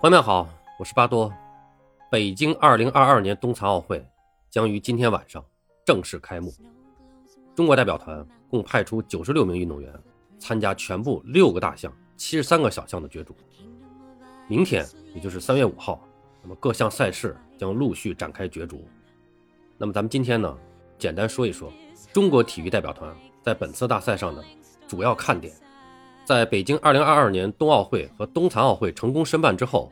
朋友们好，我是巴多。北京2022年冬残奥会将于今天晚上正式开幕。中国代表团共派出96名运动员参加全部六个大项、73个小项的角逐。明天，也就是3月5号，那么各项赛事将陆续展开角逐。那么咱们今天呢，简单说一说中国体育代表团在本次大赛上的主要看点。在北京2022年冬奥会和冬残奥会成功申办之后，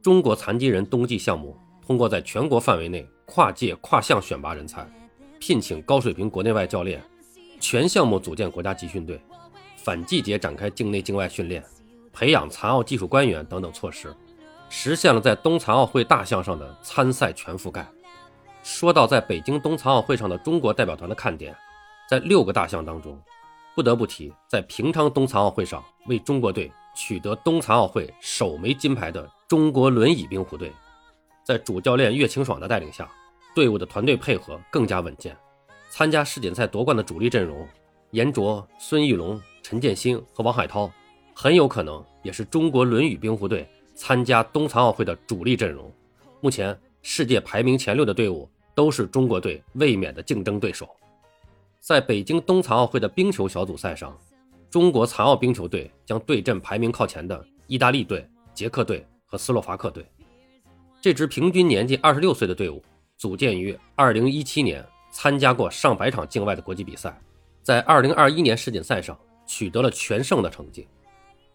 中国残疾人冬季项目通过在全国范围内跨界跨项选拔人才，聘请高水平国内外教练，全项目组建国家集训队，反季节展开境内境外训练，培养残奥技术官员等等措施，实现了在冬残奥会大项上的参赛全覆盖。说到在北京冬残奥会上的中国代表团的看点，在六个大项当中。不得不提，在平昌冬残奥会上为中国队取得冬残奥会首枚金牌的中国轮椅冰壶队，在主教练岳清爽的带领下，队伍的团队配合更加稳健。参加世锦赛夺冠的主力阵容，严卓、孙玉龙、陈建新和王海涛，很有可能也是中国轮椅冰壶队参加冬残奥会的主力阵容。目前世界排名前六的队伍都是中国队卫冕的竞争对手。在北京冬残奥会的冰球小组赛上，中国残奥冰球队将对阵排名靠前的意大利队、捷克队和斯洛伐克队。这支平均年纪二十六岁的队伍组建于二零一七年，参加过上百场境外的国际比赛，在二零二一年世锦赛上取得了全胜的成绩。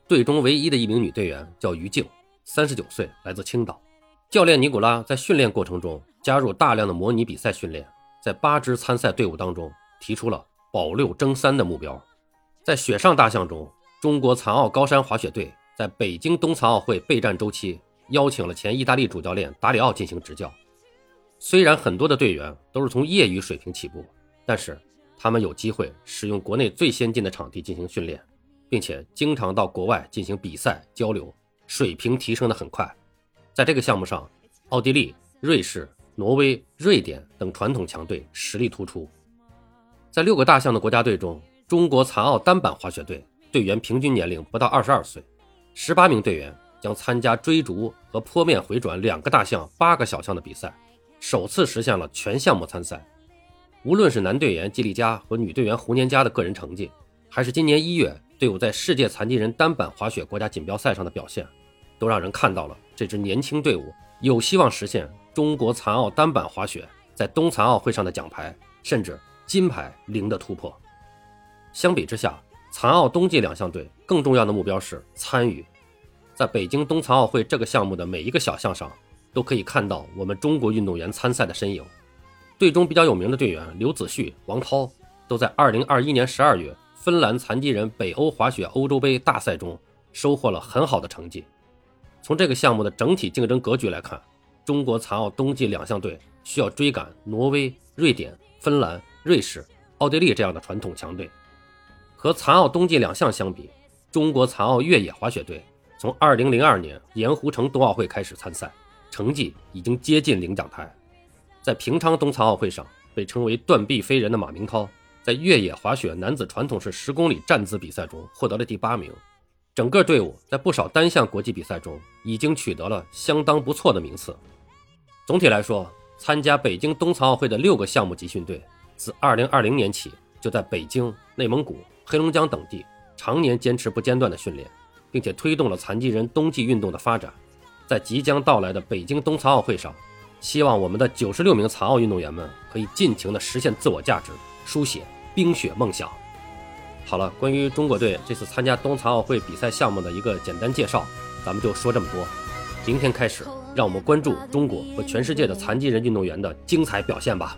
队中唯一的一名女队员叫于静，三十九岁，来自青岛。教练尼古拉在训练过程中加入大量的模拟比赛训练，在八支参赛队伍当中。提出了保六争三的目标。在雪上大项中，中国残奥高山滑雪队在北京冬残奥会备战周期，邀请了前意大利主教练达里奥进行执教。虽然很多的队员都是从业余水平起步，但是他们有机会使用国内最先进的场地进行训练，并且经常到国外进行比赛交流，水平提升的很快。在这个项目上，奥地利、瑞士、挪威、瑞典等传统强队实力突出。在六个大项的国家队中，中国残奥单板滑雪队队员平均年龄不到二十二岁，十八名队员将参加追逐和坡面回转两个大项、八个小项的比赛，首次实现了全项目参赛。无论是男队员季丽佳和女队员胡年佳的个人成绩，还是今年一月队伍在世界残疾人单板滑雪国家锦标赛上的表现，都让人看到了这支年轻队伍有希望实现中国残奥单板滑雪在冬残奥会上的奖牌，甚至。金牌零的突破。相比之下，残奥冬季两项队更重要的目标是参与。在北京冬残奥会这个项目的每一个小项上，都可以看到我们中国运动员参赛的身影。队中比较有名的队员刘子旭、王涛，都在2021年12月芬兰残疾人北欧滑雪欧洲杯大赛中收获了很好的成绩。从这个项目的整体竞争格局来看，中国残奥冬季两项队需要追赶挪威、瑞典、芬兰。瑞士、奥地利这样的传统强队，和残奥冬季两项相比，中国残奥越野滑雪队从2002年盐湖城冬奥会开始参赛，成绩已经接近领奖台。在平昌冬残奥会上，被称为“断臂飞人”的马明涛，在越野滑雪男子传统式十公里站姿比赛中获得了第八名。整个队伍在不少单项国际比赛中已经取得了相当不错的名次。总体来说，参加北京冬残奥会的六个项目集训队。自2020年起，就在北京、内蒙古、黑龙江等地常年坚持不间断的训练，并且推动了残疾人冬季运动的发展。在即将到来的北京冬残奥会上，希望我们的96名残奥运动员们可以尽情地实现自我价值，书写冰雪梦想。好了，关于中国队这次参加冬残奥会比赛项目的一个简单介绍，咱们就说这么多。明天开始，让我们关注中国和全世界的残疾人运动员的精彩表现吧。